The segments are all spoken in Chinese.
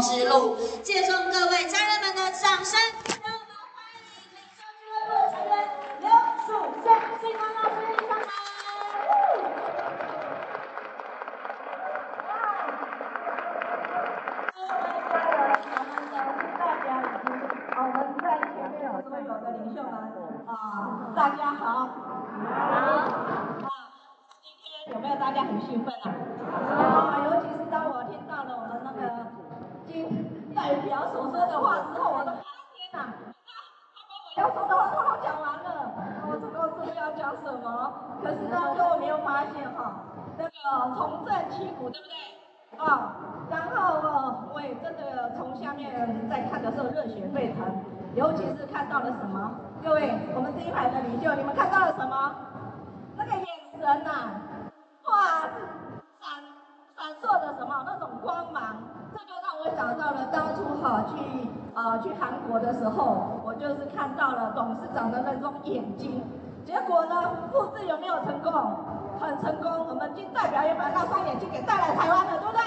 之路，借助各位家人们的掌声，让我们欢迎领袖俱乐部成员刘淑娟、金光老师上台。各位家人，我们在前面有所有的领袖们啊，大家好。好。啊，今天有没有大家很兴奋啊？啊，尤其是当我听到了。代表所说的话之后，我的天哪！那我要说的话都都讲完了，我这个是要讲什么？可是呢，各位没有发现哈，那个重振旗鼓，对不对？啊，然后呃，我也真的从下面在看的时候热血沸腾，尤其是看到了什么？各位，我们第一排的领袖，你们看到了什么？那个眼神呐、哇，闪烁的什么？那种光芒。这就让我想到了当初哈去呃去韩国的时候，我就是看到了董事长的那种眼睛，结果呢复制有没有成功？很成功，我们金代表也把那双眼睛给带来台湾了，对不对？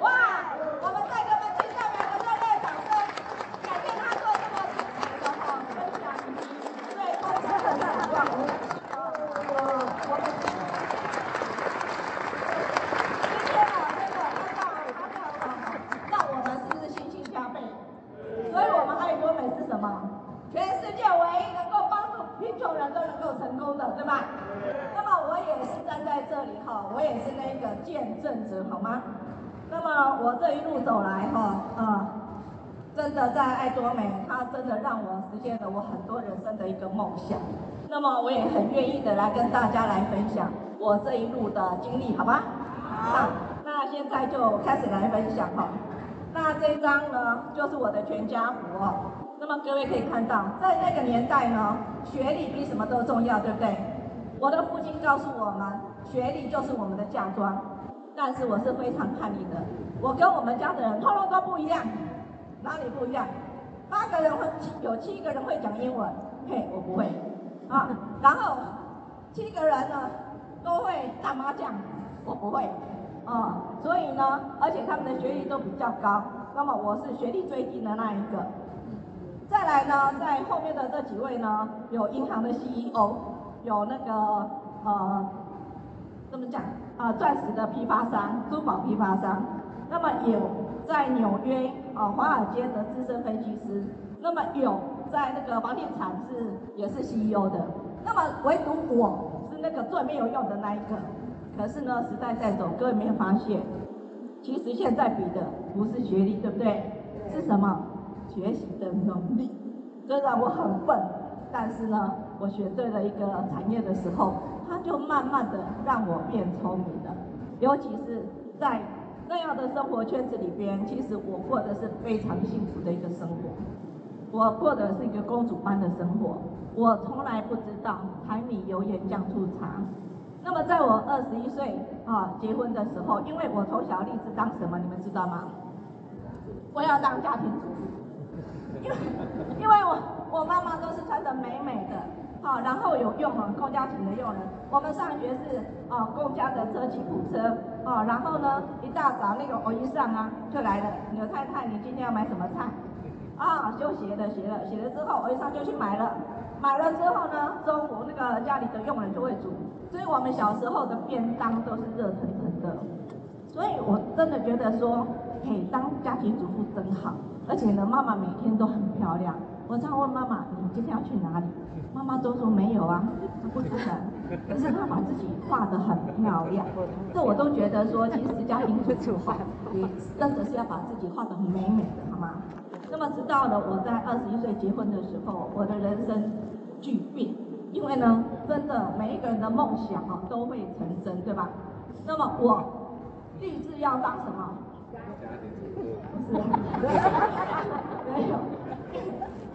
哇，我们再跟我们金代表的热烈掌声，感谢他做这么精彩的哈分享以及对公司的展望。呃，我们。全世界唯一能够帮助贫穷人都能够成功的，对吧？那么我也是站在这里哈，我也是那个见证者，好吗？那么我这一路走来哈，啊，真的在爱多美，它真的让我实现了我很多人生的一个梦想。那么我也很愿意的来跟大家来分享我这一路的经历，好吗？好。那现在就开始来分享哈。那这一张呢，就是我的全家福哦。那么各位可以看到，在那个年代呢，学历比什么都重要，对不对？我的父亲告诉我们，学历就是我们的嫁妆。但是我是非常叛逆的，我跟我们家的人通通都不一样。哪里不一样？八个人会有七个人会讲英文，嘿，我不会啊。然后七个人呢都会打麻将，我不会啊。所以呢，而且他们的学历都比较高，那么我是学历最低的那一个。再来呢，在后面的这几位呢，有银行的 CEO，有那个呃，怎么讲啊，钻石的批发商、珠宝批发商，那么有在纽约啊华尔街的资深分析师，那么有在那个房地产是也是 CEO 的，那么唯独我是那个最没有用的那一个。可是呢，时代在走，各位没有发现，其实现在比的不是学历，对不对？是什么？学习的能力，虽然我很笨，但是呢，我选对了一个产业的时候，它就慢慢的让我变聪明了。尤其是在那样的生活圈子里边，其实我过的是非常幸福的一个生活。我过的是一个公主般的生活，我从来不知道柴米油盐酱醋茶。那么在我二十一岁啊结婚的时候，因为我从小立志当什么，你们知道吗？我要当家庭主妇。因为因为我我妈妈都是穿的美美的，好、啊，然后有用啊，公家请的佣人。我们上学是啊，公家的车吉普车，啊，然后呢，一大早那个欧一上啊就来了，刘太太，你今天要买什么菜？啊，就写了写了写了之后，我一上就去买了，买了之后呢，中午那个家里的佣人就会煮，所以我们小时候的便当都是热腾腾的，所以我真的觉得说，嘿，当家庭主妇真好。而且呢，妈妈每天都很漂亮。我常问妈妈：“你今天要去哪里？”妈妈都说没有啊，她不出门。可是她把自己画得很漂亮，这我都觉得说，其实家庭主妇哈，你真的是要把自己画得很美美的，好吗？那么直到了我在二十一岁结婚的时候，我的人生巨变，因为呢，真的每一个人的梦想啊都会成真，对吧？那么我立志要当什么？不是，没有，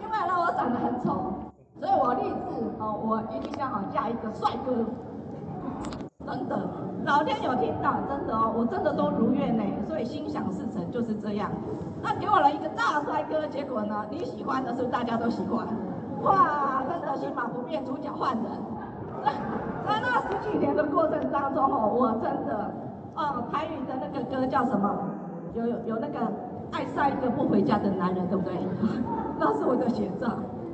因为呢，我长得很丑，所以我立志哦，我一定要好嫁一个帅哥。真的，老天有听到，真的哦，我真的都如愿呢，所以心想事成就是这样。那给我了一个大帅哥，结果呢，你喜欢的是不是大家都喜欢？哇，真的心马不变，主角换人。在那十几年的过程当中哦，我真的，哦，台语的那个歌叫什么？有有有那个。爱上一个不回家的男人，对不对？那是我的写照。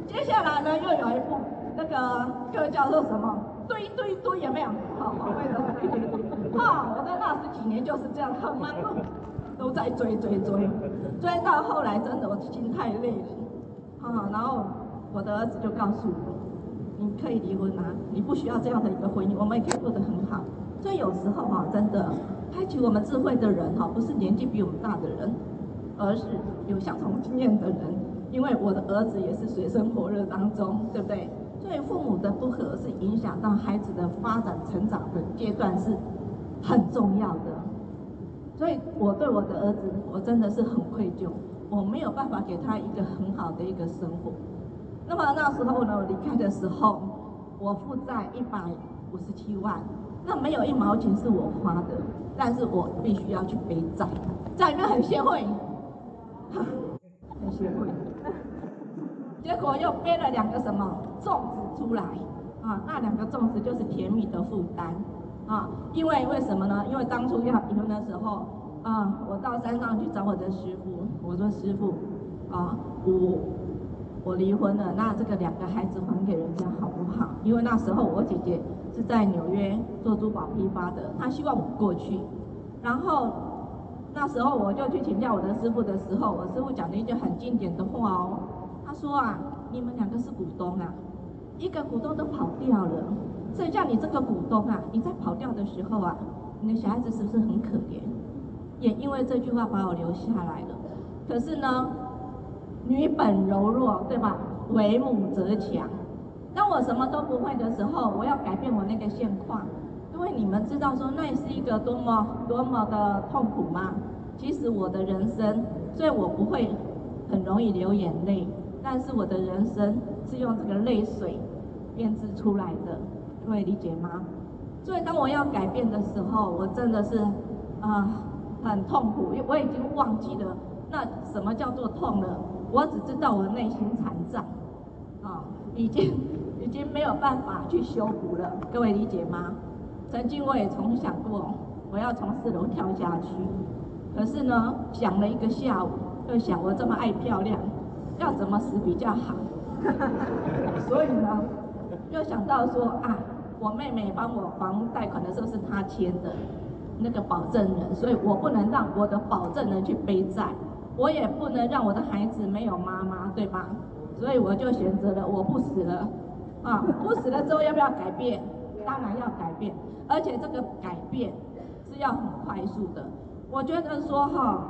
接下来呢，又有一部那个这个叫做什么？堆堆堆，有没有？好，好，为了堆堆堆。哈，我在那十几年就是这样很忙碌，都在追追追，追到后来真的我心太累了。啊，然后我的儿子就告诉我，你可以离婚啊，你不需要这样的一个婚姻，我们也可以过得很好。所以有时候哈，真的开启我们智慧的人哈，不是年纪比我们大的人，而是有相同经验的人。因为我的儿子也是水深火热当中，对不对？所以父母的不和是影响到孩子的发展成长的阶段是很重要的。所以我对我的儿子，我真的是很愧疚，我没有办法给他一个很好的一个生活。那么那时候呢，我离开的时候，我负债一百五十七万，那没有一毛钱是我花的，但是我必须要去背债，这样有没有很贤惠？很贤惠。结果又背了两个什么粽子出来啊？那两个粽子就是甜蜜的负担啊！因为为什么呢？因为当初要离婚的时候啊，我到山上去找我的师傅，我说师傅啊，我我离婚了，那这个两个孩子还给人家好不好？因为那时候我姐姐是在纽约做珠宝批发的，他希望我过去。然后那时候我就去请教我的师傅的时候，我师傅讲了一句很经典的话哦。他说啊，你们两个是股东啊，一个股东都跑掉了，剩下你这个股东啊，你在跑掉的时候啊，你的小孩子是不是很可怜？也因为这句话把我留下来了。可是呢，女本柔弱，对吧？为母则强。当我什么都不会的时候，我要改变我那个现况，因为你们知道说那是一个多么多么的痛苦吗？其实我的人生，所以我不会很容易流眼泪。但是我的人生是用这个泪水编织出来的，各位理解吗？所以当我要改变的时候，我真的是啊、很痛苦，因为我已经忘记了那什么叫做痛了。我只知道我内心残障啊，已经已经没有办法去修补了。各位理解吗？曾经我也曾想过我要从四楼跳下去，可是呢，想了一个下午，又想我这么爱漂亮。要怎么死比较好？所以呢，又想到说啊，我妹妹帮我房贷款的时候是她签的那个保证人，所以我不能让我的保证人去背债，我也不能让我的孩子没有妈妈，对吧？所以我就选择了我不死了，啊，不死了之后要不要改变？当然要改变，而且这个改变是要很快速的。我觉得说哈。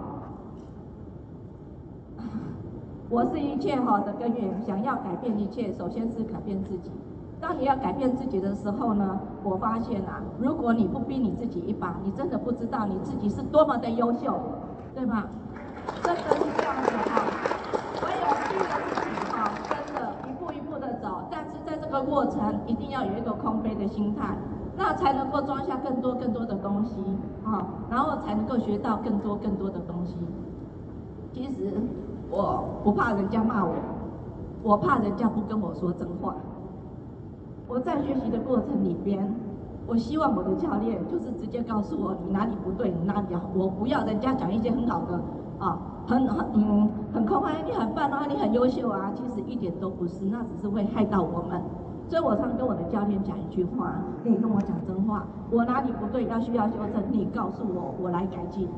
我是一切好的根源，想要改变一切，首先是改变自己。当你要改变自己的时候呢，我发现啊，如果你不逼你自己一把，你真的不知道你自己是多么的优秀，对吧？真的是这样子啊！唯有逼着自己啊，真的，一步一步的走。但是在这过程，一定要有一个空杯的心态，那才能够装下更多更多的东西啊，然后才能够学到更多更多的东西。其实。我不怕人家骂我，我怕人家不跟我说真话。我在学习的过程里边，我希望我的教练就是直接告诉我你哪里不对，你哪里好。我不要人家讲一些很好的啊，很很嗯很空泛，你很棒啊，你很优秀啊，其实一点都不是，那只是会害到我们。所以我常跟我的教练讲一句话：你跟我讲真话，我哪里不对要需要修正，你告诉我，我来改进。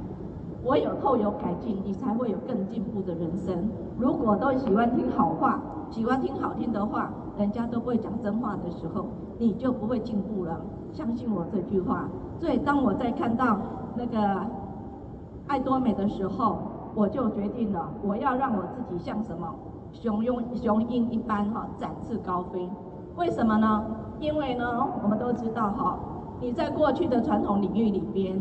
我有透有改进，你才会有更进步的人生。如果都喜欢听好话，喜欢听好听的话，人家都不会讲真话的时候，你就不会进步了。相信我这句话。所以当我在看到那个爱多美的时候，我就决定了，我要让我自己像什么雄鹰雄鹰一般哈，展翅高飞。为什么呢？因为呢，我们都知道哈，你在过去的传统领域里边，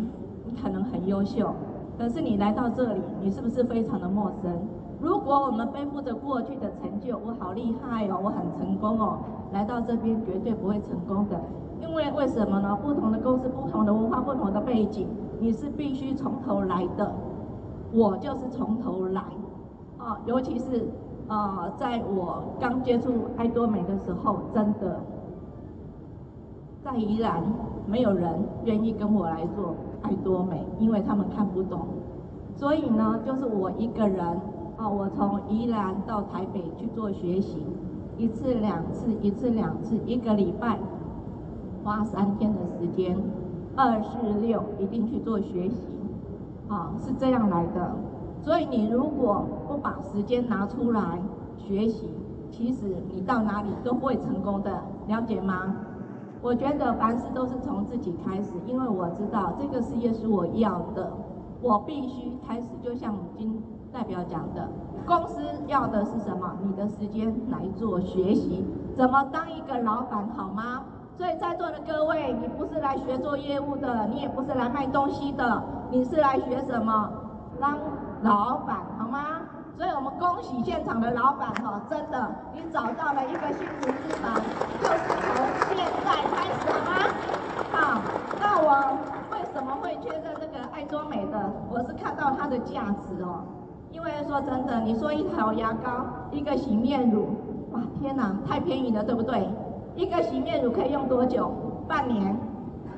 你可能很优秀。可是你来到这里，你是不是非常的陌生？如果我们背负着过去的成就，我好厉害哦，我很成功哦，来到这边绝对不会成功的。因为为什么呢？不同的公司、不同的文化、不同的背景，你是必须从头来的。我就是从头来，啊，尤其是啊，在我刚接触爱多美的时候，真的，在宜兰没有人愿意跟我来做。爱多美，因为他们看不懂，所以呢，就是我一个人啊，我从宜兰到台北去做学习，一次两次，一次两次，一个礼拜花三天的时间，二四六一定去做学习，啊，是这样来的。所以你如果不把时间拿出来学习，其实你到哪里都不会成功的，了解吗？我觉得凡事都是从自己开始，因为我知道这个事业是我要的，我必须开始。就像今代表讲的，公司要的是什么？你的时间来做学习，怎么当一个老板，好吗？所以在座的各位，你不是来学做业务的，你也不是来卖东西的，你是来学什么？当老板，好吗？所以我们恭喜现场的老板哈，真的，你找到了一个幸福之门，就是从现在开始，好吗？好，那我为什么会觉得这个爱多美的？我是看到它的价值哦，因为说真的，你说一条牙膏，一个洗面乳，哇，天哪，太便宜了，对不对？一个洗面乳可以用多久？半年。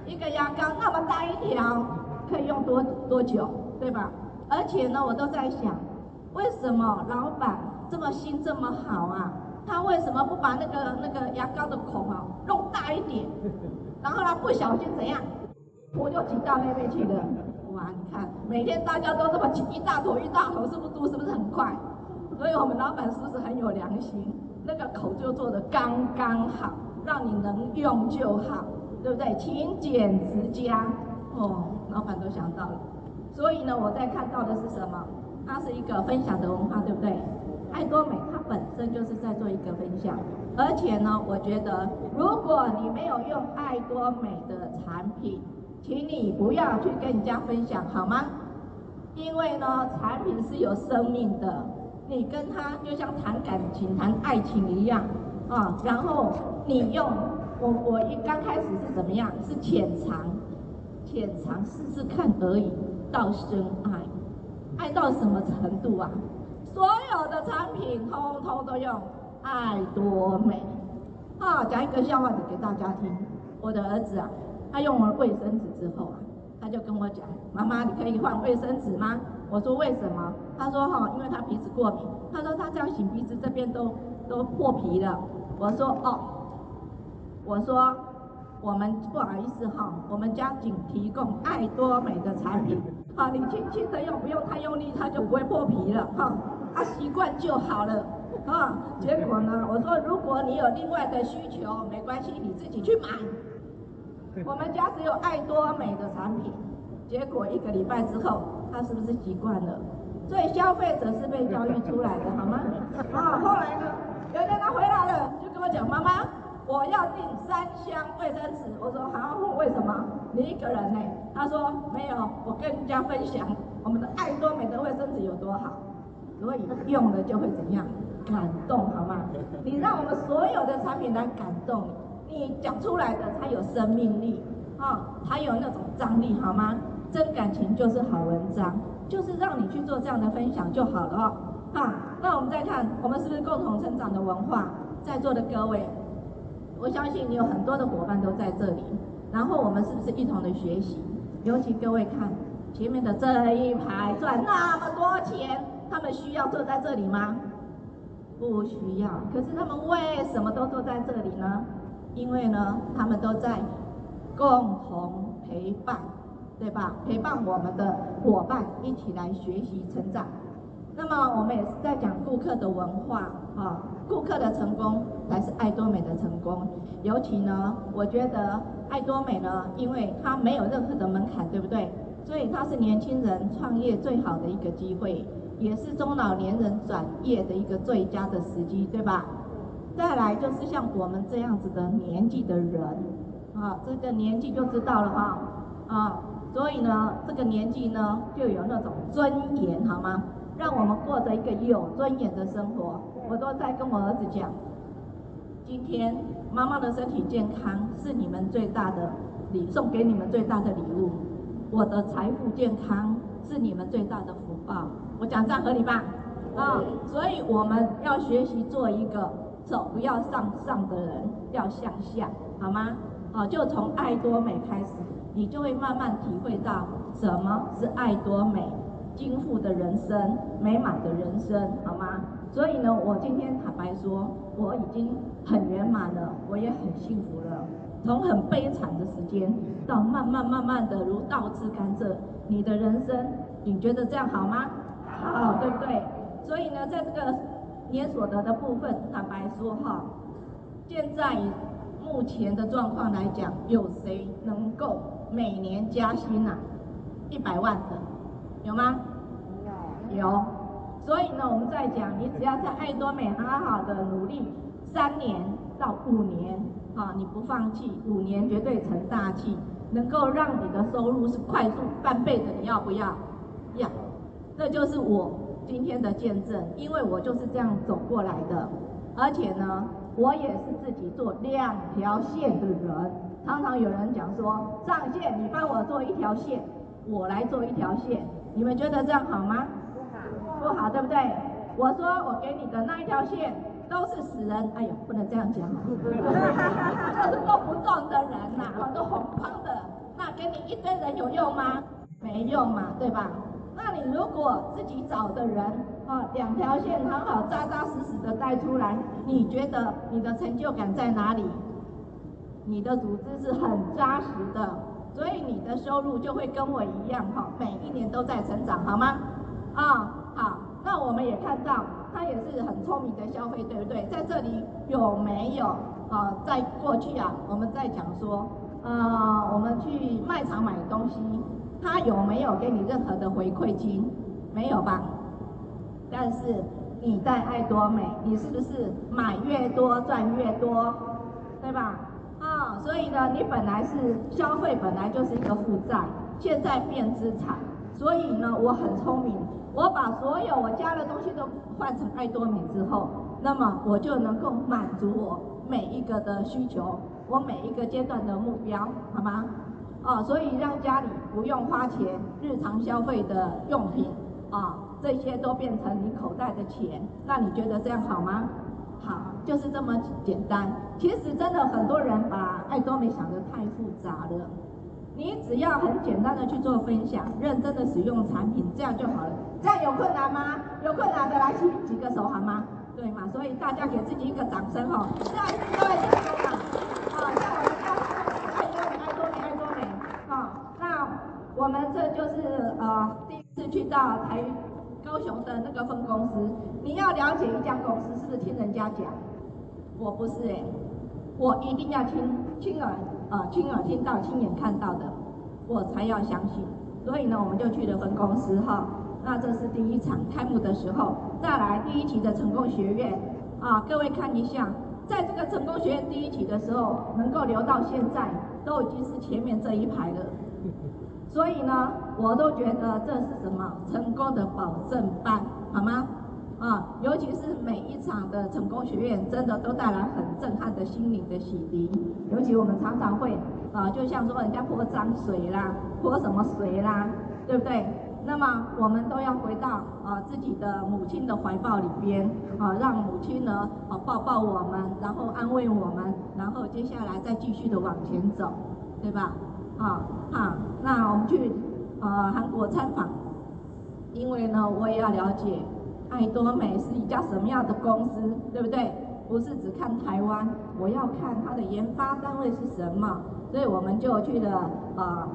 一个牙膏那么大一条，可以用多多久？对吧？而且呢，我都在想，为什么老板这么心这么好啊？他为什么不把那个那个牙膏的孔啊弄大一点？然后呢不小心怎样，我就挤到那边去了。哇，你看，每天大家都这么挤一大坨一大坨，是不是嘟？是不是很快？所以我们老板是不是很有良心？那个口就做的刚刚好，让你能用就好，对不对？勤俭持家，哦，老板都想到了。所以呢，我在看到的是什么？它是一个分享的文化，对不对？爱多美它本身就是在做一个分享，而且呢，我觉得如果你没有用爱多美的产品，请你不要去跟人家分享，好吗？因为呢，产品是有生命的，你跟他就像谈感情、谈爱情一样啊。然后你用我，我一刚开始是怎么样？是浅尝，浅尝试试看而已。到深爱，爱到什么程度啊？所有的产品通通都用爱多美。啊，讲一个笑话给大家听。我的儿子啊，他用了卫生纸之后啊，他就跟我讲：“妈妈，你可以换卫生纸吗？”我说：“为什么？”他说：“哈，因为他鼻子过敏。”他说：“他这样擤鼻子这边都都破皮了。”我说：“哦。”我说：“我们不好意思哈，我们家仅提供爱多美的产品。”好，你轻轻的用，不用太用力，它就不会破皮了。哈，啊，习惯就好了。啊，结果呢，我说如果你有另外的需求，没关系，你自己去买。我们家只有爱多美的产品。结果一个礼拜之后，他是不是习惯了？所以消费者是被教育出来的，好吗？啊，后来呢，有一天他回来了，就跟我讲，妈妈。我要订三箱卫生纸，我说好，为什么？你一个人呢？他说没有，我跟人家分享我们的爱多美的卫生纸有多好，所以用了就会怎样？感动好吗？你让我们所有的产品来感动你，你讲出来的才有生命力啊，才有那种张力好吗？真感情就是好文章，就是让你去做这样的分享就好了哦。好，那我们再看，我们是不是共同成长的文化？在座的各位。我相信你有很多的伙伴都在这里，然后我们是不是一同的学习？尤其各位看前面的这一排赚那么多钱，他们需要坐在这里吗？不需要。可是他们为什么都坐在这里呢？因为呢，他们都在共同陪伴，对吧？陪伴我们的伙伴一起来学习成长。那么我们也是在讲顾客的文化啊，顾客的成功才是爱多美的成功。尤其呢，我觉得爱多美呢，因为它没有任何的门槛，对不对？所以它是年轻人创业最好的一个机会，也是中老年人转业的一个最佳的时机，对吧？再来就是像我们这样子的年纪的人啊，这个年纪就知道了哈啊，所以呢，这个年纪呢就有那种尊严，好吗？让我们过着一个有尊严的生活。我都在跟我儿子讲，今天妈妈的身体健康是你们最大的礼，送给你们最大的礼物。我的财富健康是你们最大的福报。我讲这样合理吧？啊，所以我们要学习做一个走不要向上的人，要向下，好吗？啊，就从爱多美开始，你就会慢慢体会到什么是爱多美。丰富的人生、美满的人生，好吗？所以呢，我今天坦白说，我已经很圆满了，我也很幸福了。从很悲惨的时间，到慢慢慢慢的如倒置甘蔗，你的人生，你觉得这样好吗？好，对不对？所以呢，在这个年所得的部分，坦白说哈，现在目前的状况来讲，有谁能够每年加薪啊？一百万的？有吗？有。有，所以呢，我们在讲，你只要在爱多美好好的努力，三年到五年，啊，你不放弃，五年绝对成大器，能够让你的收入是快速翻倍的，你要不要？要。这就是我今天的见证，因为我就是这样走过来的，而且呢，我也是自己做两条线的人。常常有人讲说，上线你帮我做一条线，我来做一条线。你们觉得这样好吗？不好，不好，对不对？我说我给你的那一条线都是死人，哎呦，不能这样讲，就是都不动的人呐、啊，都红框的，那给你一堆人有用吗？没用嘛，对吧？那你如果自己找的人啊，两条线很好，扎扎实实的带出来，你觉得你的成就感在哪里？你的组织是很扎实的。所以你的收入就会跟我一样哈，每一年都在成长，好吗？啊，好，那我们也看到他也是很聪明的消费，对不对？在这里有没有啊？在过去啊，我们在讲说，呃，我们去卖场买东西，他有没有给你任何的回馈金？没有吧？但是你在爱多美，你是不是买越多赚越多，对吧？所以呢，你本来是消费，本来就是一个负债，现在变资产。所以呢，我很聪明，我把所有我家的东西都换成爱多美之后，那么我就能够满足我每一个的需求，我每一个阶段的目标，好吗？啊、所以让家里不用花钱，日常消费的用品啊、这些都变成你口袋的钱，那你觉得这样好吗？好，就是这么简单。其实真的很多人把爱多美想得太复杂了。你只要很简单的去做分享，认真的使用产品，这样就好了。这样有困难吗？有困难的来举举个手好吗？对嘛？所以大家给自己一个掌声哈。下一次各位成功了。啊，像我们家爱多美，爱多美，爱多美。好，那我们这就是呃第一次去到台。高雄的那个分公司，你要了解一家公司，是不是听人家讲？我不是哎，我一定要亲亲耳啊亲耳听到、亲眼看到的，我才要相信。所以呢，我们就去了分公司哈。那这是第一场开幕的时候，再来第一期的成功学院啊，各位看一下，在这个成功学院第一期的时候，能够留到现在，都已经是前面这一排了。所以呢，我都觉得这是什么成功的保证班，好吗？啊，尤其是每一场的成功学院，真的都带来很震撼的心灵的洗涤。尤其我们常常会啊，就像说人家泼脏水啦，泼什么水啦，对不对？那么我们都要回到啊自己的母亲的怀抱里边啊，让母亲呢啊抱抱我们，然后安慰我们，然后接下来再继续的往前走，对吧？啊，好，那我们去呃韩国参访，因为呢，我也要了解爱多美是一家什么样的公司，对不对？不是只看台湾，我要看它的研发单位是什么，所以我们就去了呃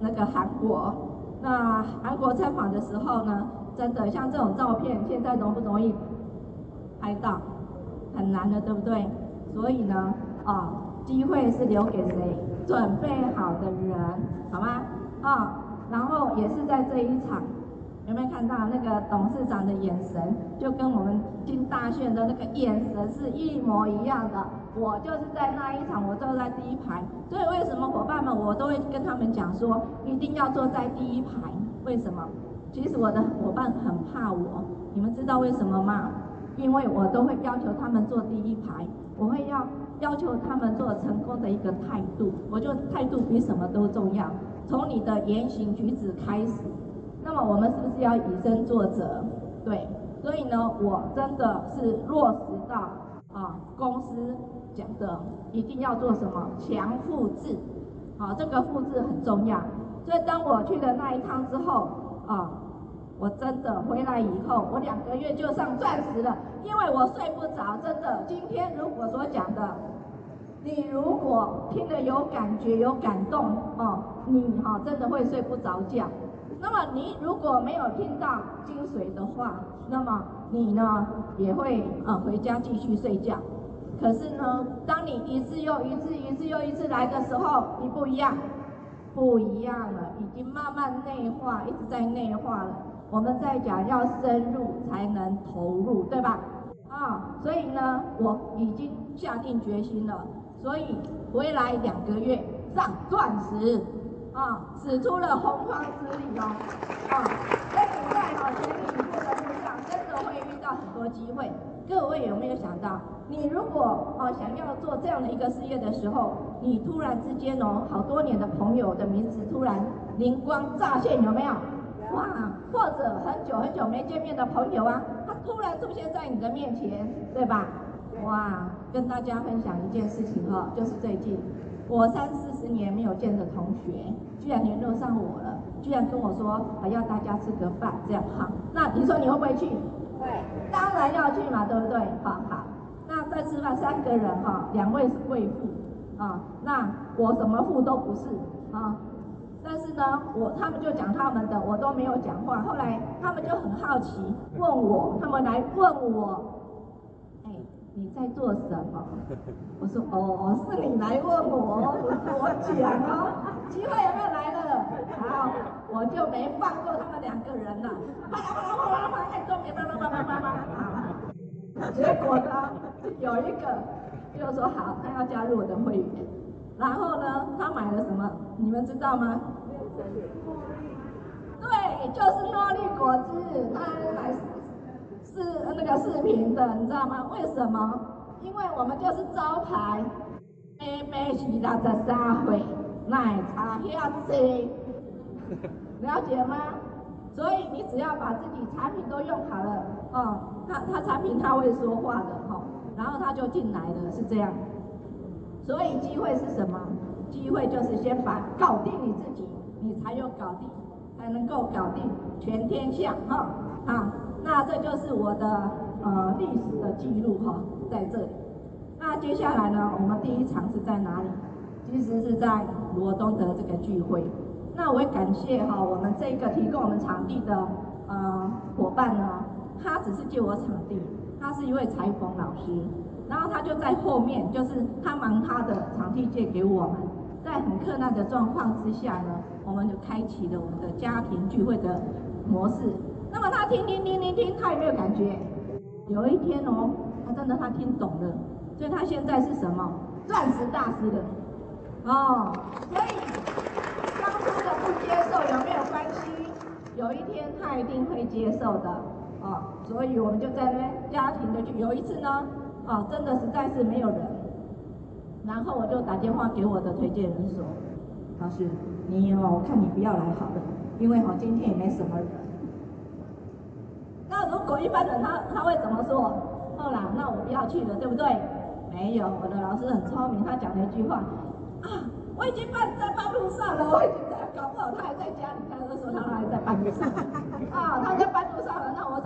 那个韩国。那韩国参访的时候呢，真的像这种照片，现在容不容易拍到？很难的，对不对？所以呢，啊、机会是留给谁？准备好的人，好吗？啊、然后也是在这一场，有没有看到那个董事长的眼神，就跟我们金大炫的那个眼神是一模一样的。我就是在那一场，我坐在第一排。所以为什么伙伴们，我都会跟他们讲说，一定要坐在第一排。为什么？其实我的伙伴很怕我，你们知道为什么吗？因为我都会要求他们坐第一排，我会要。要求他们做成功的一个态度，我觉得态度比什么都重要。从你的言行举止开始，那么我们是不是要以身作则？对，所以呢，我真的是落实到啊，公司讲的一定要做什么强复制，啊，这个复制很重要。所以当我去了那一趟之后，啊，我真的回来以后，我两个月就上钻石了，因为我睡不着，真的。今天如果所讲的，你如果听了有感觉、有感动哦，你哈、哦、真的会睡不着觉。那么你如果没有听到精髓的话，那么你呢也会呃回家继续睡觉。可是呢，当你一次又一次、一次又一次来的时候，你不一样，不一样了，已经慢慢内化，一直在内化了。我们在讲要深入才能投入，对吧？啊，所以呢，我已经下定决心了，所以回来两个月上钻石，啊，使出了洪荒之力哦，啊，所以你在好全力以赴的路上，真的会遇到很多机会。各位有没有想到，你如果啊想要做这样的一个事业的时候，你突然之间哦，好多年的朋友的名字突然灵光乍现，有没有？哇，或者很久很久没见面的朋友啊，他突然出现在你的面前，对吧？哇，跟大家分享一件事情哈，就是最近我三四十年没有见的同学，居然联络上我了，居然跟我说还要大家吃个饭，这样哈。那你说你会不会去？会，当然要去嘛，对不对？好好，那在吃饭三个人哈，两位是贵妇啊，那我什么妇都不是啊。但是呢，我他们就讲他们的，我都没有讲话。后来他们就很好奇，问我，他们来问我，哎，你在做什么？我说，哦，是你来问我，我讲哦，机会有没有来了？好，我就没放过他们两个人了，啪啦啪啦啪啦啪啦，哎，都没啪啦啪啦啪啦，好，结果呢，有一个就说好，他要加入我的会员。然后呢，他买了什么？你们知道吗？对，就是诺丽果汁，他买是那个视频的，你知道吗？为什么？因为我们就是招牌，每每是六十三岁，奶茶要喝，了解吗？所以你只要把自己产品都用好了，哦，他他产品他会说话的哈、哦，然后他就进来了，是这样。所以机会是什么？机会就是先把搞定你自己，你才有搞定，才能够搞定全天下哈。啊，那这就是我的呃历史的记录哈，在这里。那接下来呢，我们第一场是在哪里？其实是在罗东的这个聚会。那我也感谢哈，我们这个提供我们场地的呃伙伴呢，他只是借我场地，他是一位裁缝老师。然后他就在后面，就是他忙他的场地借给我们，在很困难的状况之下呢，我们就开启了我们的家庭聚会的模式。那么他听听听听听，他有没有感觉？有一天哦，他真的他听懂了，所以他现在是什么？钻石大师的哦。所以当初的不接受有没有关系？有一天他一定会接受的哦。所以我们就在那家庭的聚，有一次呢。哦，真的实在是没有人，然后我就打电话给我的推荐人说：“老师，你哦，我看你不要来好了，因为哦今天也没什么人。”那如果一般人他他会怎么说？后来那我不要去了，对不对？没有，我的老师很聪明，他讲了一句话：“啊，我已经办在半路上了，我已经在，搞不好他还在家里，他就说他还在半路上，啊，他在半路上了，那我？”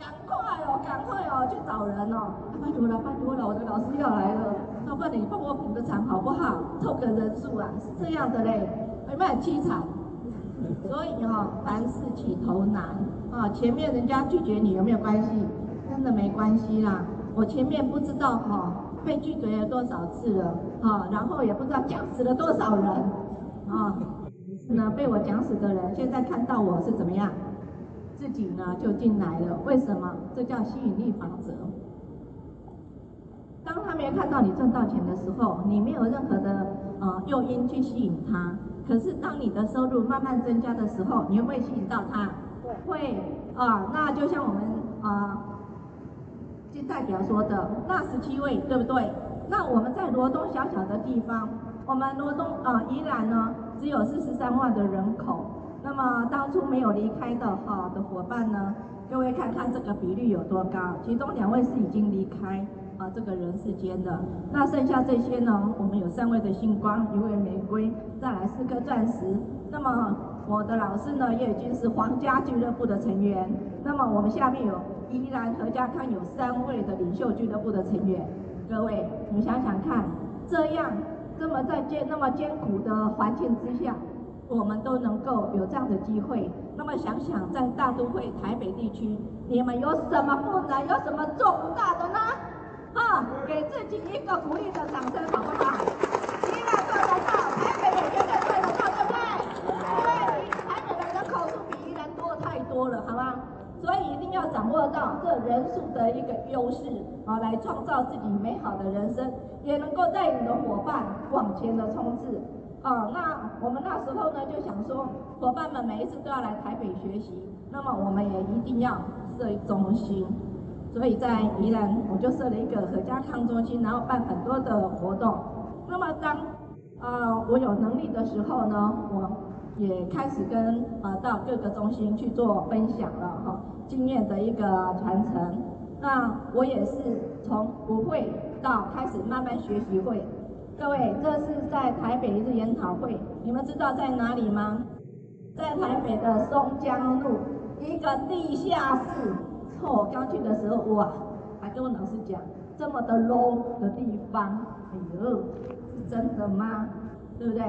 赶快哦，赶快哦，去找人哦！拜托了，拜托了，我的老师要来了。那不然你帮我补个场好不好？凑个人数啊，是这样的嘞，有没有很凄惨？所以哈、哦，凡事起头难啊。前面人家拒绝你有没有关系？真的没关系啦。我前面不知道哈、哦，被拒绝了多少次了啊，然后也不知道讲死了多少人啊。那被我讲死的人，现在看到我是怎么样？自己呢就进来了，为什么？这叫吸引力法则。当他没有看到你赚到钱的时候，你没有任何的呃诱因去吸引他。可是当你的收入慢慢增加的时候，你会不会吸引到他？会啊、呃，那就像我们啊，金、呃、代表说的那十七位，对不对？那我们在罗东小小的地方，我们罗东啊、呃，宜兰呢只有四十三万的人口。那么当初没有离开的哈的伙伴呢？各位看看这个比率有多高？其中两位是已经离开啊这个人世间的，那剩下这些呢？我们有三位的星光，一位玫瑰，再来四颗钻石。那么我的老师呢也已经是皇家俱乐部的成员。那么我们下面有依兰合家康有三位的领袖俱乐部的成员。各位，你想想看，这样这么在艰那么艰苦的环境之下，我们都能够有这样的机会。那么想想在大都会台北地区，你们有什么不能，有什么做不到的呢？哈，给自己一个鼓励的掌声，好不好？宜兰做得到，台北也绝对做得到，对不对？因为台北的人口数比宜兰多太多了，好吗？所以一定要掌握到这人数的一个优势啊，来创造自己美好的人生，也能够带领的伙伴往前的冲刺啊。那我们那时候呢，就想说，伙伴们每一次都要来台北学习，那么我们也一定要设中心。所以在宜兰，我就设了一个合家康中心，然后办很多的活动。那么当呃我有能力的时候呢，我也开始跟呃到各个中心去做分享了哈，经验的一个传承。那我也是从不会到开始慢慢学习会。各位，这是在台北一次研讨会，你们知道在哪里吗？在台北的松江路一个地下室。我刚去的时候，哇，还跟我老师讲，这么的 low 的地方，哎呦，是真的吗？对不对？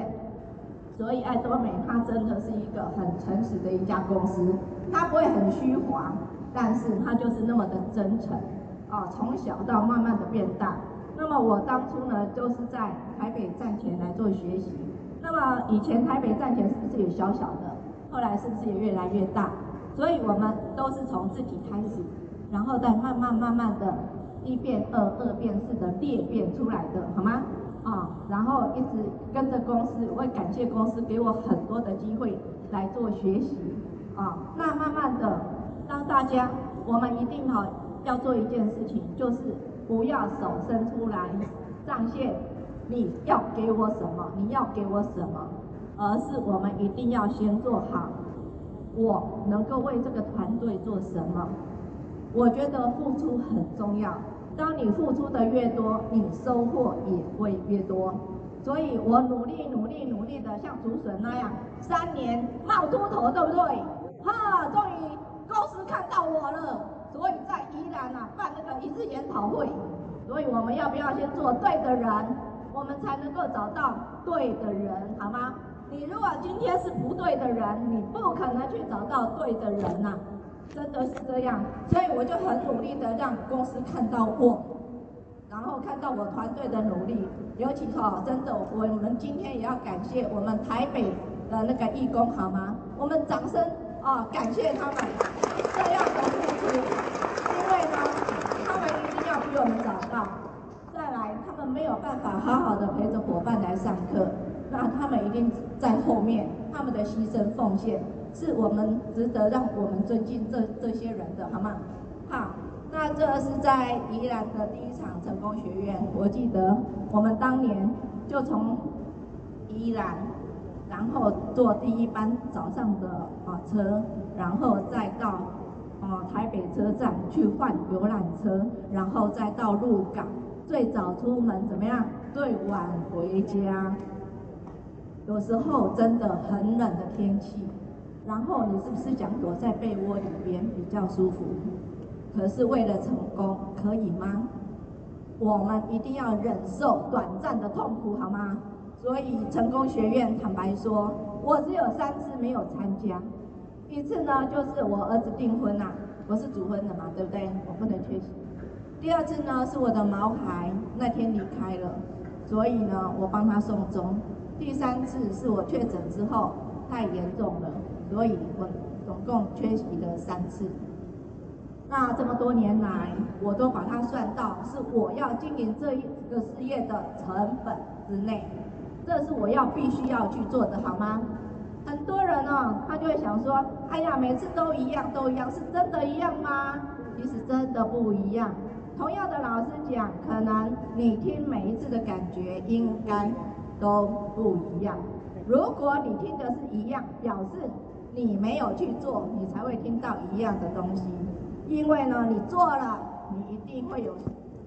所以爱多美它真的是一个很诚实的一家公司，它不会很虚华，但是它就是那么的真诚，啊，从小到慢慢的变大。那么我当初呢，就是在台北站前来做学习。那么以前台北站前是不是也小小的？后来是不是也越来越大？所以我们都是从自己开始，然后再慢慢慢慢的，一变二，二变四的裂变出来的，好吗？啊，然后一直跟着公司，我会感谢公司给我很多的机会来做学习，啊，那慢慢的，让大家，我们一定好要做一件事情，就是不要手伸出来上线，你要给我什么，你要给我什么，而是我们一定要先做好。我能够为这个团队做什么？我觉得付出很重要。当你付出的越多，你收获也会越多。所以我努力、努力、努力的像竹笋那样，三年冒秃头，对不对？哈，终于公司看到我了。所以在宜兰啊办那个一日研讨会。所以我们要不要先做对的人，我们才能够找到对的人，好吗？你如果今天是不对的人，你不可能去找到对的人呐、真的是这样。所以我就很努力的让公司看到我，然后看到我团队的努力。尤其哈，真的，我们今天也要感谢我们台北的那个义工，好吗？我们掌声啊，感谢他们这样的付出，因为呢，他们一定要比好，再来，他们没有办法好好的陪着伙伴来上课。那他们一定在后面，他们的牺牲奉献是我们值得让我们尊敬这这些人的，好吗？好，那这是在宜兰的第一场成功学院，我记得我们当年就从宜兰，然后坐第一班早上的啊车，然后再到啊台北车站去换游览车，然后再到鹿港，最早出门怎么样？最晚回家。有时候真的很冷的天气，然后你是不是想躲在被窝里边比较舒服？可是为了成功，可以吗？我们一定要忍受短暂的痛苦，好吗？所以成功学院坦白说，我只有三次没有参加。一次呢，就是我儿子订婚呐、啊，我是主婚的嘛，对不对？我不能缺席。第二次呢，是我的毛孩那天离开了，所以呢，我帮他送终。第三次是我确诊之后太严重了，所以我总共缺席了三次。那这么多年来，我都把它算到是我要经营这一个事业的成本之内，这是我要必须要去做的，好吗？很多人哦，他就会想说，哎呀，每次都一样，都一样，是真的一样吗？其实真的不一样。同样的老师讲，可能你听每一次的感觉应该。都不一样。如果你听的是一样，表示你没有去做，你才会听到一样的东西。因为呢，你做了，你一定会有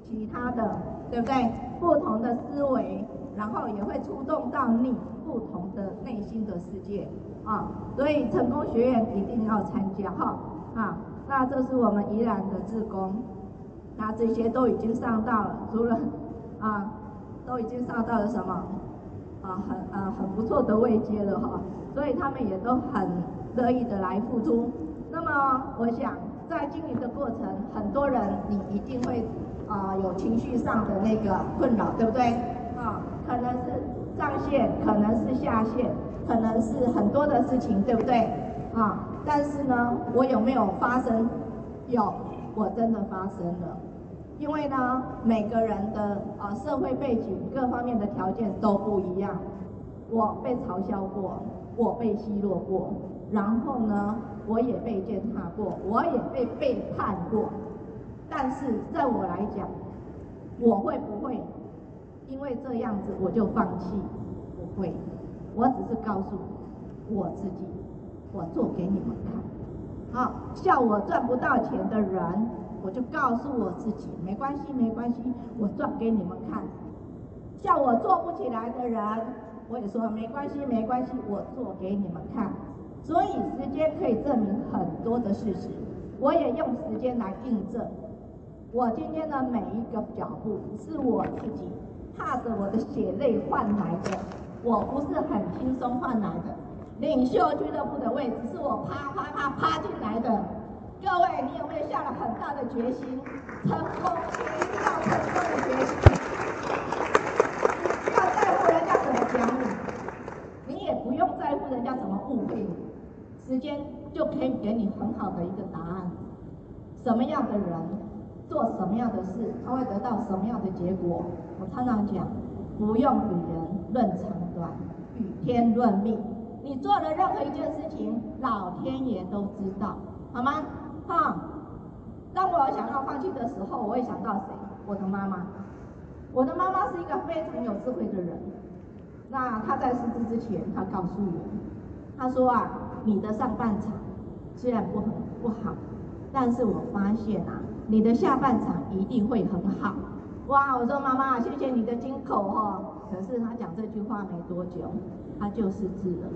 其他的，对不对？不同的思维，然后也会触动到你不同的内心的世界啊。所以成功学院一定要参加哈啊。那这是我们宜兰的志工，那这些都已经上到了，除了啊，都已经上到了什么啊，很啊很不错的位阶了哈。所以他们也都很乐意的来付出。那么我想在经营的过程，很多人你一定会啊有情绪上的那个困扰，对不对？啊，可能是上线，可能是下线，可能是很多的事情，对不对？啊。但是呢，我有没有发生？有，我真的发生了。因为呢，每个人的呃社会背景、各方面的条件都不一样。我被嘲笑过，我被奚落过，然后呢，我也被践踏过，我也被背叛过。但是在我来讲，我会不会因为这样子我就放弃？不会，我只是告诉我自己。我做给你们看，好，笑我赚不到钱的人，我就告诉我自己，没关系，没关系，我赚给你们看。笑我做不起来的人，我也说没关系，没关系，我做给你们看。所以时间可以证明很多的事实，我也用时间来印证。我今天的每一个脚步是我自己踏着我的血泪换来的，我不是很轻松换来的。领袖俱乐部的位置是我啪啪啪啪进来的，各位，你有没有下了很大的决心？成功，一定要成功的决心。不要在乎人家怎么讲你，你也不用在乎人家怎么误会你，时间就可以给你很好的一个答案。什么样的人做什么样的事，他会得到什么样的结果？我常常讲，不用与人论长短，与天论命。你做了任何一件事情，老天爷都知道，好吗？哈，当我想要放弃的时候，我会想到谁？我的妈妈。我的妈妈是一个非常有智慧的人。那她在辞职之前，她告诉我，她说啊，你的上半场虽然不很不好，但是我发现啊，你的下半场一定会很好。哇，我说妈妈，谢谢你的金口哈。可是他讲这句话没多久。他就失智了，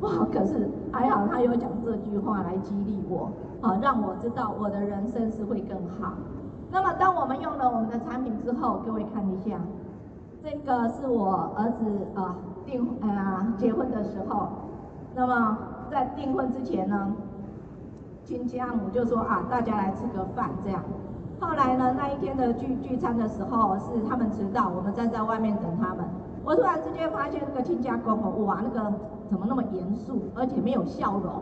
哇！可是还好，他有讲这句话来激励我，好让我知道我的人生是会更好。那么，当我们用了我们的产品之后，各位看一下，这个是我儿子啊订啊结婚的时候。那么在订婚之前呢，亲家母就说啊，大家来吃个饭这样。后来呢，那一天的聚聚餐的时候，是他们迟到，我们站在外面等他们。我突然之间发现那个亲家公哦，哇，那个怎么那么严肃，而且没有笑容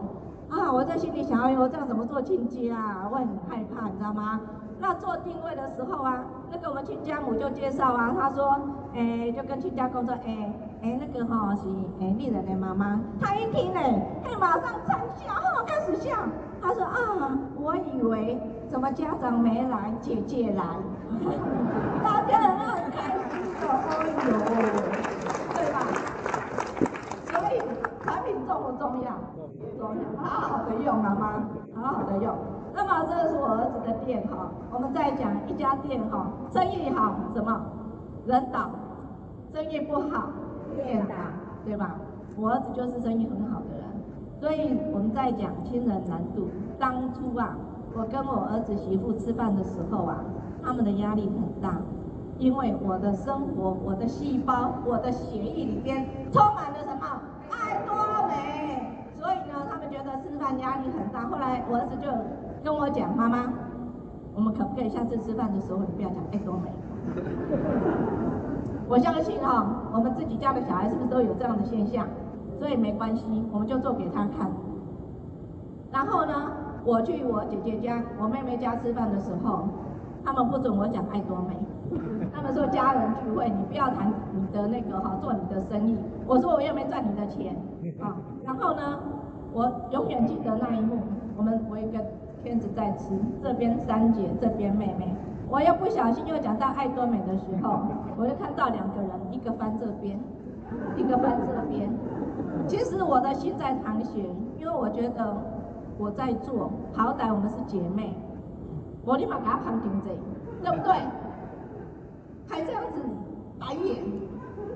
啊！我在心里想，哎呦，这样怎么做亲家啊？我很害怕，你知道吗？那做定位的时候啊，那个我们亲家母就介绍啊，他说，哎、就跟亲家公说，哎、欸，哎、那个哈、是哎丽人的妈妈。他一听呢，他马上灿笑，哈，开始笑。他说啊，我以为怎么家长没来，姐姐来，大家都很开心的，哎呦。重不重要，重要，好好的用妈妈？好好的用。那么这是我儿子的店哈，我们再讲一家店哈，生意好什么？人倒，生意不好店倒，对吧？我儿子就是生意很好的，所以我们在讲亲人难度。当初啊，我跟我儿子媳妇吃饭的时候啊，他们的压力很大，因为我的生活、我的细胞、我的血液里边充满了什么？爱多美。所以呢，他们觉得吃饭压力很大，后来我儿子就跟我讲：“妈妈，我们可不可以下次吃饭的时候，你不要讲爱多美？”我相信哈、哦，我们自己家的小孩是不是都有这样的现象？所以没关系，我们就做给他看。然后呢，我去我姐姐家、我妹妹家吃饭的时候，他们不准我讲爱多美，他们说家人聚会，你不要谈你的那个哈，做你的生意。我说我又没赚你的钱啊。然后呢？我永远记得那一幕，我们我一个天子在吃，这边三姐，这边妹妹，我又不小心又讲到爱多美的时候，我就看到两个人，一个翻这边，一个翻这边。其实我的心在淌血，因为我觉得我在做，好歹我们是姐妹，我立马给他旁听这，对不对？还这样子白眼，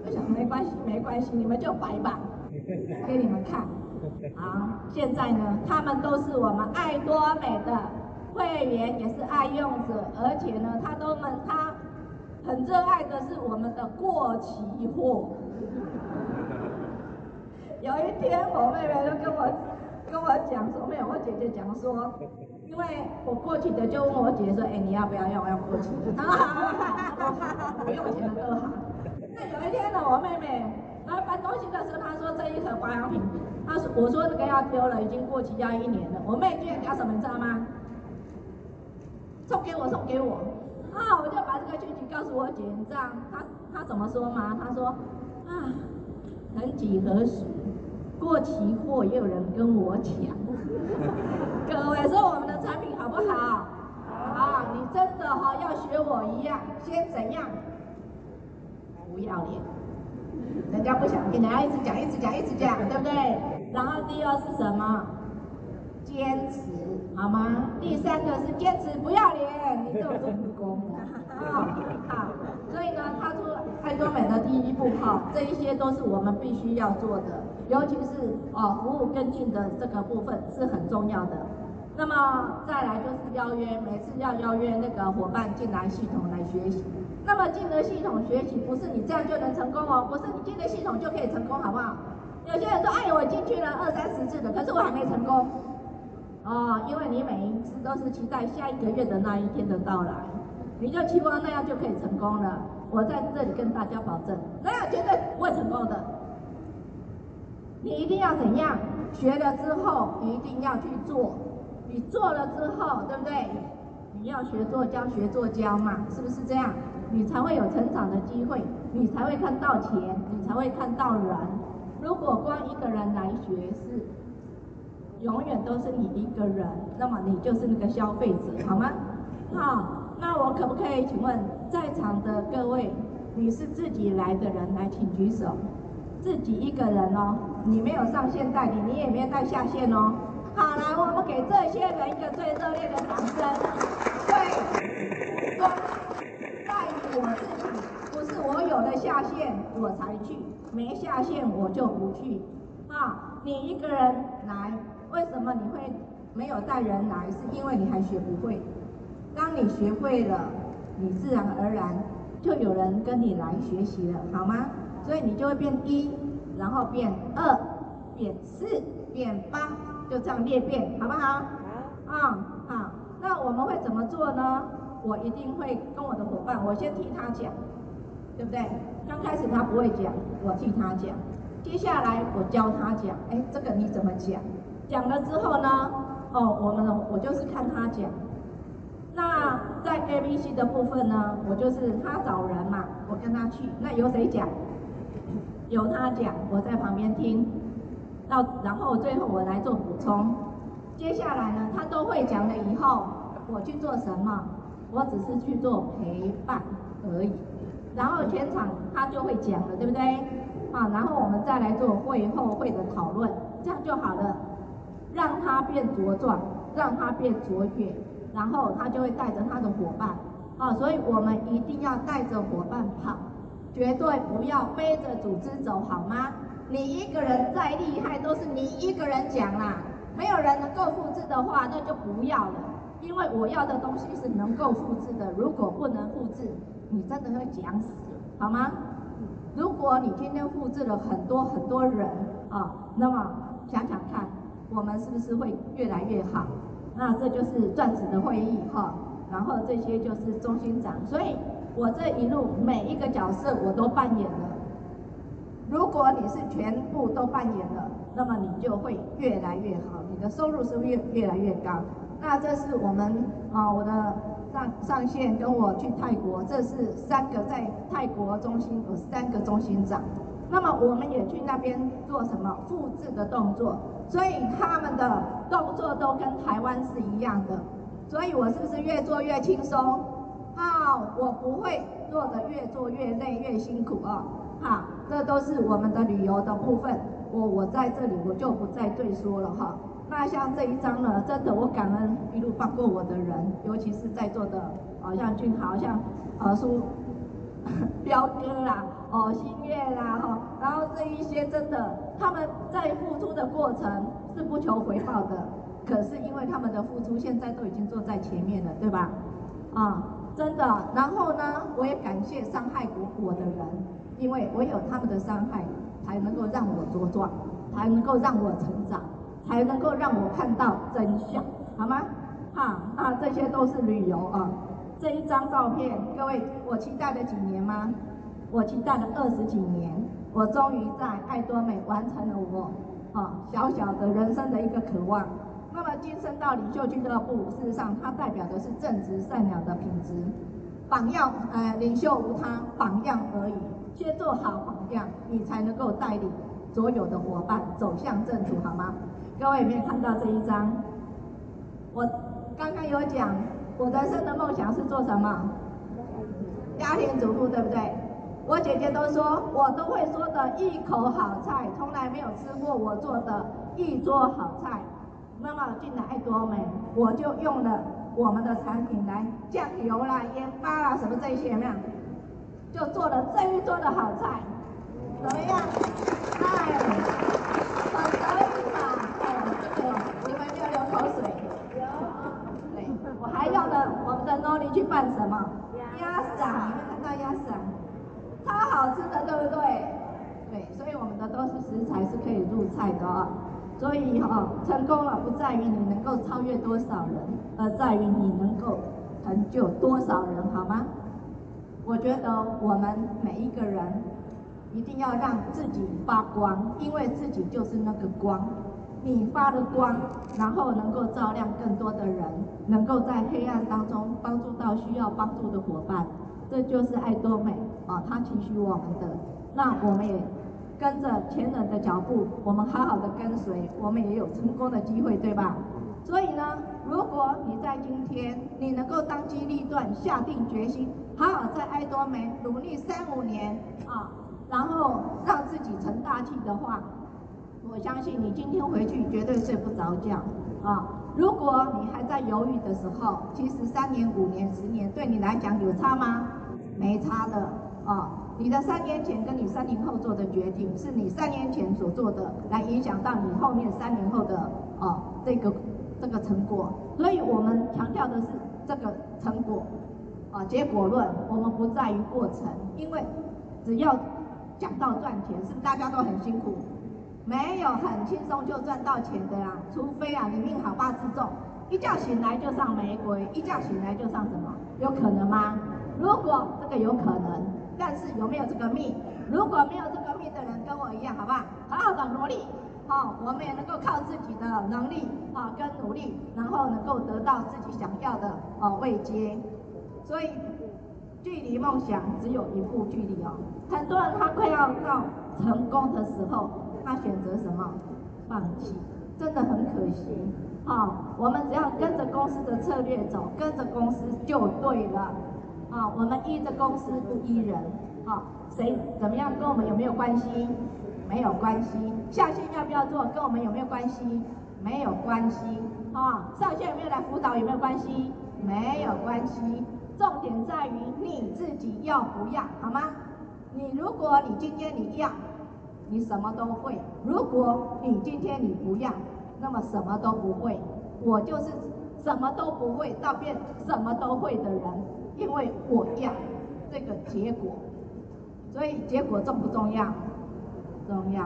我想没关系，没关系，你们就白吧，给你们看。好，现在呢，他们都是我们爱多美的会员，也是爱用者，而且呢，他都们他很热爱的是我们的过期货。有一天，我妹妹就跟我跟我讲说，没有，我姐姐讲说，因为我过期的，就问我姐姐说，哎，你要不要用？要过期的。好好好，不用钱的都好。那有一天呢，我妹妹来搬东西的时候，她说这一盒保养品，她说我说这个要丢了，已经过期要一年了。我妹居然讲什么，你知道吗？送给我，送给我。啊，我就把这个剧情告诉我姐，你知道她她怎么说吗？她说啊，曾几何时。过期货也有人跟我抢，各位说我们的产品好不好？好，你真的哈要学我一样，先怎样？不要脸，人家不想听，人家一直讲，一直讲，一直讲，对不对？然后第二是什么？坚持，好吗？第三个是坚持不要脸，你就成功了。好，好，所以呢，踏出爱多美的第一步，哈，这一些都是我们必须要做的。尤其是哦，服务跟进的这个部分是很重要的。那么再来就是邀约，每次要邀约那个伙伴进来系统来学习。那么进了系统学习，不是你这样就能成功哦，不是你进了系统就可以成功，好不好？有些人说，哎，我进去了二三十次的，可是我还没成功。哦，因为你每一次都是期待下一个月的那一天的到来，你就期望那样就可以成功了。我在这里跟大家保证，那样绝对不会成功的。你一定要怎样？学了之后，一定要去做。你做了之后，对不对？你要学做教，学做教嘛，是不是这样？你才会有成长的机会，你才会看到钱，你才会看到人。如果光一个人来学是，永远都是你一个人，那么你就是那个消费者，好吗？好，那我可不可以请问在场的各位，你是自己来的人，来请举手。自己一个人哦，你没有上线代理，你也没有带下线哦。好，来，我们给这些人一个最热烈的掌声。对，光带我自己，不是我有了下线我才去，没下线我就不去。啊，你一个人来，为什么你会没有带人来？是因为你还学不会。当你学会了，你自然而然就有人跟你来学习了，好吗？所以你就会变一，然后变二，变四，变八，就这样裂变，好不好？好。啊，好。那我们会怎么做呢？我一定会跟我的伙伴，我先替他讲，对不对？刚开始他不会讲，我替他讲。接下来我教他讲，哎，这个你怎么讲？讲了之后呢？哦，我们，我就是看他讲。那在 A、B、C 的部分呢？我就是他找人嘛，我跟他去。那由谁讲？由他讲，我在旁边听，到然后最后我来做补充。接下来呢，他都会讲了以后，我去做什么？我只是去做陪伴而已。然后全场他就会讲了，对不对？啊，然后我们再来做会后会的讨论，这样就好了。让他变茁壮，让他变卓越，然后他就会带着他的伙伴。啊，所以我们一定要带着伙伴跑。绝对不要背着组织走，好吗？你一个人再厉害，都是你一个人讲啦。没有人能够复制的话，那就不要了。因为我要的东西是能够复制的，如果不能复制，你真的会讲死，好吗？如果你今天复制了很多很多人啊，那么想想看，我们是不是会越来越好？那这就是钻石的会议哈，然后这些就是中心长，所以。我这一路每一个角色我都扮演了。如果你是全部都扮演了，那么你就会越来越好，你的收入是不是越越来越高？那这是我们啊，我的上上线跟我去泰国，这是三个在泰国中心有三个中心长，那么我们也去那边做什么复制的动作，所以他们的动作都跟台湾是一样的，所以我是不是越做越轻松？好，我不会做得越做越累越辛苦啊！好，这都是我们的旅游的部分，我我在这里我就不再赘述了哈。那像这一张呢，真的我感恩一路帮过我的人，尤其是在座的，好像俊豪，像呃苏 彪哥啦，哦，心月啦，哈，然后这一些真的，他们在付出的过程是不求回报的，可是因为他们的付出，现在都已经坐在前面了，对吧？啊，真的。然后呢，我也感谢伤害过我的人，因为唯有他们的伤害，才能够让我茁壮，才能够让我成长，才能够让我看到真相，好吗？哈，那这些都是旅游啊。这一张照片，各位，我期待了几年吗？我期待了二十几年，我终于在爱多美完成了我啊小小的人生的一个渴望。那么晋升到领袖俱乐部，事实上它代表的是正直善良的品质。榜样，呃，领袖无他，榜样而已。先做好榜样，你才能够带领所有的伙伴走向正途，好吗？各位有没有看到这一张？我刚刚有讲。我人生的梦想是做什么？家庭主妇，对不对？我姐姐都说，我都会说的一口好菜，从来没有吃过我做的一桌好菜。那么进来多美，我就用了我们的产品来酱油啦、盐巴啦什么这些，有没有？就做了这一桌的好菜，怎么样？哎，很可以吧？对，你们没有流口水。我还用了我们的诺丽去拌什么？鸭嗓，你们看到鸭嗓，超好吃的，对不对？对，所以我们的都是食材是可以入菜的啊。所以哈、哦，成功了不在于你能够超越多少人，而在于你能够成就多少人，好吗？我觉得我们每一个人一定要让自己发光，因为自己就是那个光。你发的光，然后能够照亮更多的人，能够在黑暗当中帮助到需要帮助的伙伴，这就是爱多美啊！他期许我们的，那我们也跟着前人的脚步，我们好好的跟随，我们也有成功的机会，对吧？所以呢，如果你在今天，你能够当机立断，下定决心，好好在爱多美努力三五年啊，然后让自己成大器的话。我相信你今天回去绝对睡不着觉啊！如果你还在犹豫的时候，其实三年、五年、十年对你来讲有差吗？没差的啊！你的三年前跟你三年后做的决定，是你三年前所做的，来影响到你后面三年后的啊这个这个成果。所以我们强调的是这个成果啊，结果论，我们不在于过程，因为只要讲到赚钱，是不是大家都很辛苦？没有很轻松就赚到钱的啊，除非啊你命好八字重，一觉醒来就上玫瑰，一觉醒来就上什么？有可能吗？如果这个有可能，但是有没有这个命？如果没有这个命的人跟我一样，好不好？好的努力，好、我们也能够靠自己的能力啊、跟努力，然后能够得到自己想要的哦位阶。所以距离梦想只有一步距离哦。很多人他快要到成功的时候。他选择什么？放弃，真的很可惜。好、我们只要跟着公司的策略走，跟着公司就对了。啊、我们依着公司不依人。啊、谁怎么样跟我们有没有关系？没有关系。下线要不要做？跟我们有没有关系？没有关系。啊、上线有没有来辅导？有没有关系？没有关系。重点在于你自己要不要，好吗？你如果你今天你要。你什么都会。如果你今天你不要，那么什么都不会。我就是什么都不会到变什么都会的人，因为我要这个结果。所以结果重不重要？重要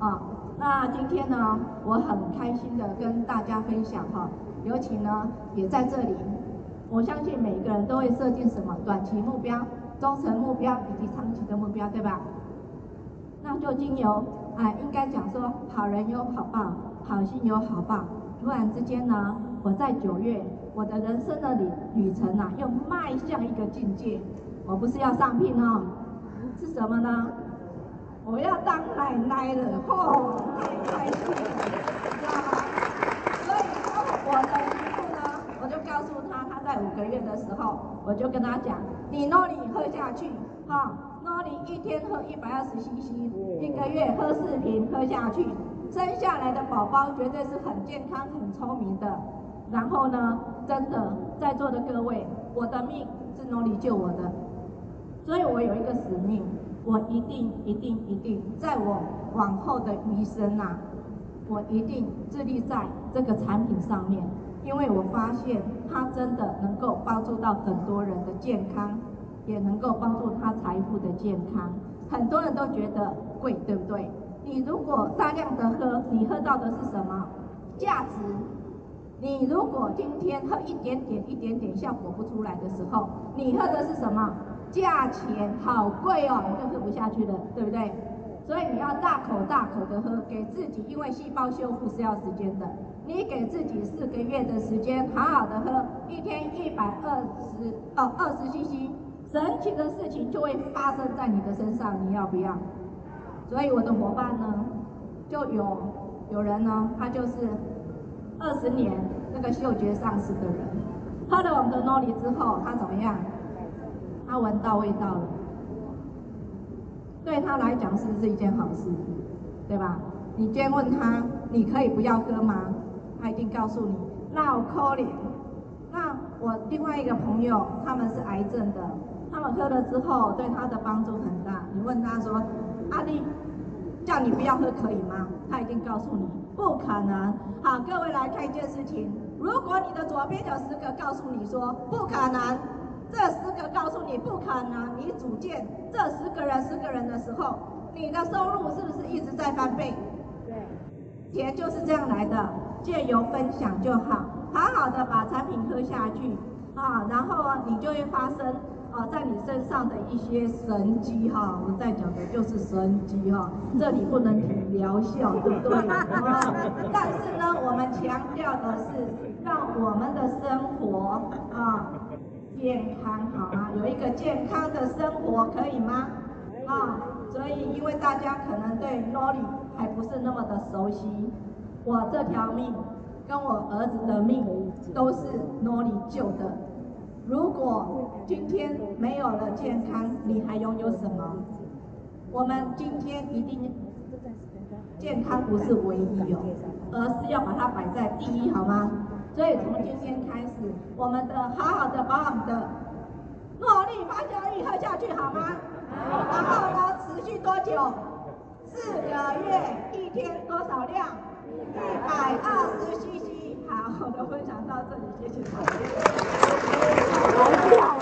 啊！那今天呢，我很开心的跟大家分享哈，尤其呢也在这里，我相信每个人都会设定什么短期目标、中程目标以及长期的目标，对吧？那就经由啊，应该讲说，好人有好报，好心有好报。突然之间呢，我在九月，我的人生的旅旅程啊，又迈向一个境界。我不是要上聘哦，是什么呢？我要当奶奶了，哦，太开心了，知道吗？所以我的媳妇呢，我就告诉他，他在五个月的时候，我就跟他讲，你诺里喝下去，哈、哦。诺你一天喝一百二十 CC，一个月喝四瓶喝下去，生下来的宝宝绝对是很健康、很聪明的。然后呢，真的在座的各位，我的命是诺力救我的，所以我有一个使命，我一定一定一定，在我往后的余生呐、啊，我一定致力在这个产品上面，因为我发现它真的能够帮助到很多人的健康，也能够帮助他财富的健康。很多人都觉得贵，对不对？你如果大量的喝，你喝到的是什么？价值。你如果今天喝一点点、一点点效果不出来的时候，你喝的是什么？价钱好贵哦，你就喝不下去了，对不对？所以你要大口大口的喝，给自己，因为细胞修复是要时间的，你给自己四个月的时间，好好的喝，一天一百二十哦二十 CC，神奇的事情就会发生在你的身上，你要不要？所以我的伙伴呢，就有有人呢，他就是二十年那个嗅觉丧失的人，喝了我们的诺丽之后，他怎么样？他闻到味道了，对他来讲是不是一件好事？对吧？你今天问他，你可以不要喝吗？他一定告诉你，那我可怜。那我另外一个朋友，他们是癌症的，他们喝了之后，对他的帮助很大。你问他说，阿弟，叫你不要喝可以吗？他一定告诉你，不可能。好，各位来看一件事情，如果你的左边有十个告诉你说不可能。这十个告诉你不可能，你组建这十个人十个人的时候，你的收入是不是一直在翻倍？对，钱就是这样来的，借由分享就好，好好的把产品喝下去啊，然后你就会发生啊，在你身上的一些神迹哈，我们在讲的就是神迹哈，这里不能提疗效，对不对？啊，但是呢，我们强调的是让我们的生活啊。健康好吗？有一个健康的生活可以吗？啊，所以因为大家可能对诺里还不是那么的熟悉，我这条命跟我儿子的命都是诺里救的。如果今天没有了健康，你还拥有什么？我们今天一定健康不是唯一哦，而是要把它摆在第一，好吗？所以从今天开始，我们的好好的把我们的诺力发酵液喝下去好吗？然后呢，持续多久？四个月，一天多少量？一百二十 CC。好，我的分享到这里，谢谢大家。Tchau.